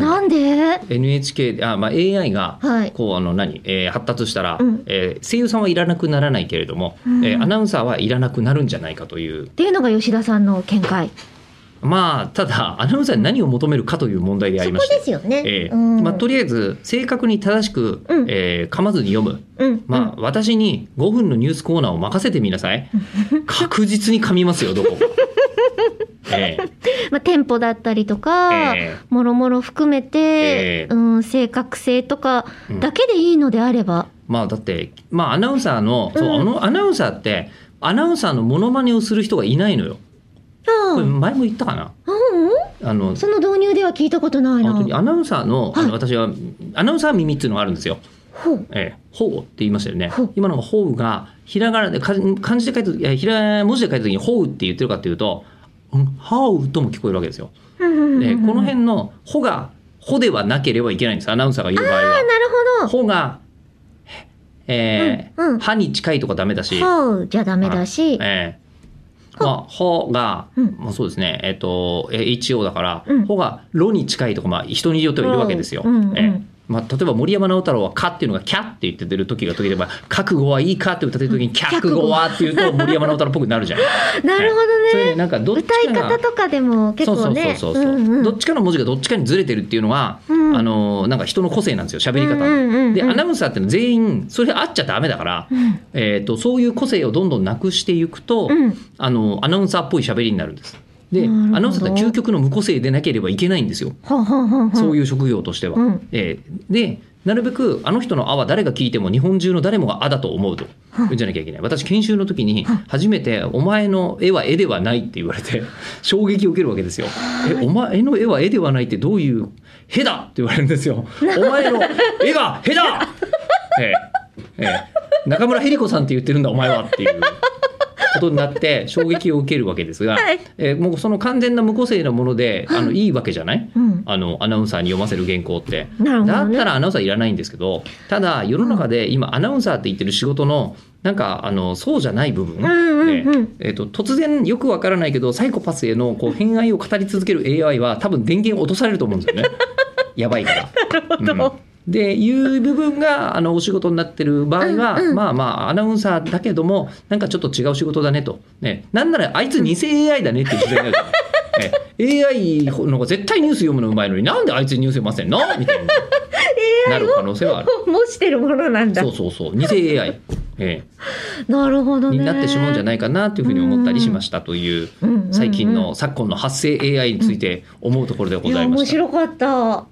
なんで？NHK あ、まあ、AI がはい。こうあの何、えー発達したら、うん。えー声優さんはいらなくならないけれども、うん。えーアナウンサーはいらなくなるんじゃないかという。っていうのが吉田さんの見解。まあただアナウンサーに何を求めるかという問題でありまして。ですよね、ええうん。まあ、とりあえず正確に正しく、うん。えー噛まずに読む、うん。まあ、私に5分のニュースコーナーを任せてみなさい。確実に噛みますよどこも。ええ。まあ、テンポだったりとか、ええ。もろもろ含めて、ええ。うん、正確性とかうん。だけでいいのであれば、まあだって、まあ、アナウンサーの,、そううんあのアナウンサーってアナウンサーのモノマネをする人がいないのよ。あこれ前も言ったかな？うん？あのその導入では聞いたことないな。本当にアナウンサーのあはい。の私はアナウンサー耳っていうのがあるんですよ。ほう。ええ、ほうって言いましたよね。今のがほうがひらがなでか漢字で書いた時ひら文字で書いた時にほうって言ってるかっていうと、うん、はうとも聞こえるわけですよ。でこの辺のほがほではなければいけないんです。アナウンサーが言う場合は。あなるほど。ほがえーうんうん。はに近いとかダメだし。ほうじゃダメだし、ええまあ、ほが、うん。まあ、そうですね、えっ、と、え HO だから、うん。ほがろに近いとか、まあ、人によってはいるわけですよ。ええまあ、例えば森山直太朗は「か」っていうのが「キャ」って言ってる時が時でば「覚悟はいいか」って歌ってる時に「脚悟は」っていうと森山直太朗っぽくなるじゃん。なるほどね。でなんかどっち歌い方とかでも結構ね。そうそうそうそう、んうんどっちかの文字がどっちかにずれてるっていうのは、うん。あのなんか人の個性なんですよ喋り方の。うんうんでアナウンサーってのは全員それあっちゃダメだから、うん。えー、とそういう個性をどんどんなくしていくと、うん。あのアナウンサーっぽい喋りになるんです。でアナウンサーって究極の無個性でなければいけないんですよ、ほうほうほうほうそういう職業としては。うん。えーでなるべくあの人の「あ」は誰が聞いても日本中の誰もが「あ」だと思うと。言うんじゃなきゃいけない。私研修の時に初めて「お前の絵は絵ではない」って言われて 衝撃を受けるわけですよ。えお前の絵は絵ではないってどういう「へだ!」って言われるんですよ。お前の絵が「へだ! 」ええ。ええ。中村ヘリ子さんって言ってるんだお前はっていうことになって衝撃を受けるわけですが、はい。えーもうその完全な無個性なものであのいいわけじゃない、うん。あのアナウンサーに読ませる原稿って。ね。だったらアナウンサーいらないんですけどただ世の中で今アナウンサーって言ってる仕事のなんかあのそうじゃない部分、んうんうん。ね。えー、と突然よくわからないけどサイコパスへのこう偏愛を語り続ける AI は多分電源落とされると思うんですよね。やばいから。なるほど。うんでいう部分があのお仕事になってる場合は、うんうん。まあまあアナウンサーだけどもなんかちょっと違う仕事だねと、ね、なんならあいつ偽 AI だねって時代になるから、え AI の方が絶対ニュース読むのうまいのになんであいつニュース読ませんの？みたいになる。可能性はある。模してるものなんだ。そうそうそう。偽 AI、え なるほどね。えになってしまうんじゃないかなというふうに思ったりしましたという最近の昨今の発生 AI について思うところでございました。白かった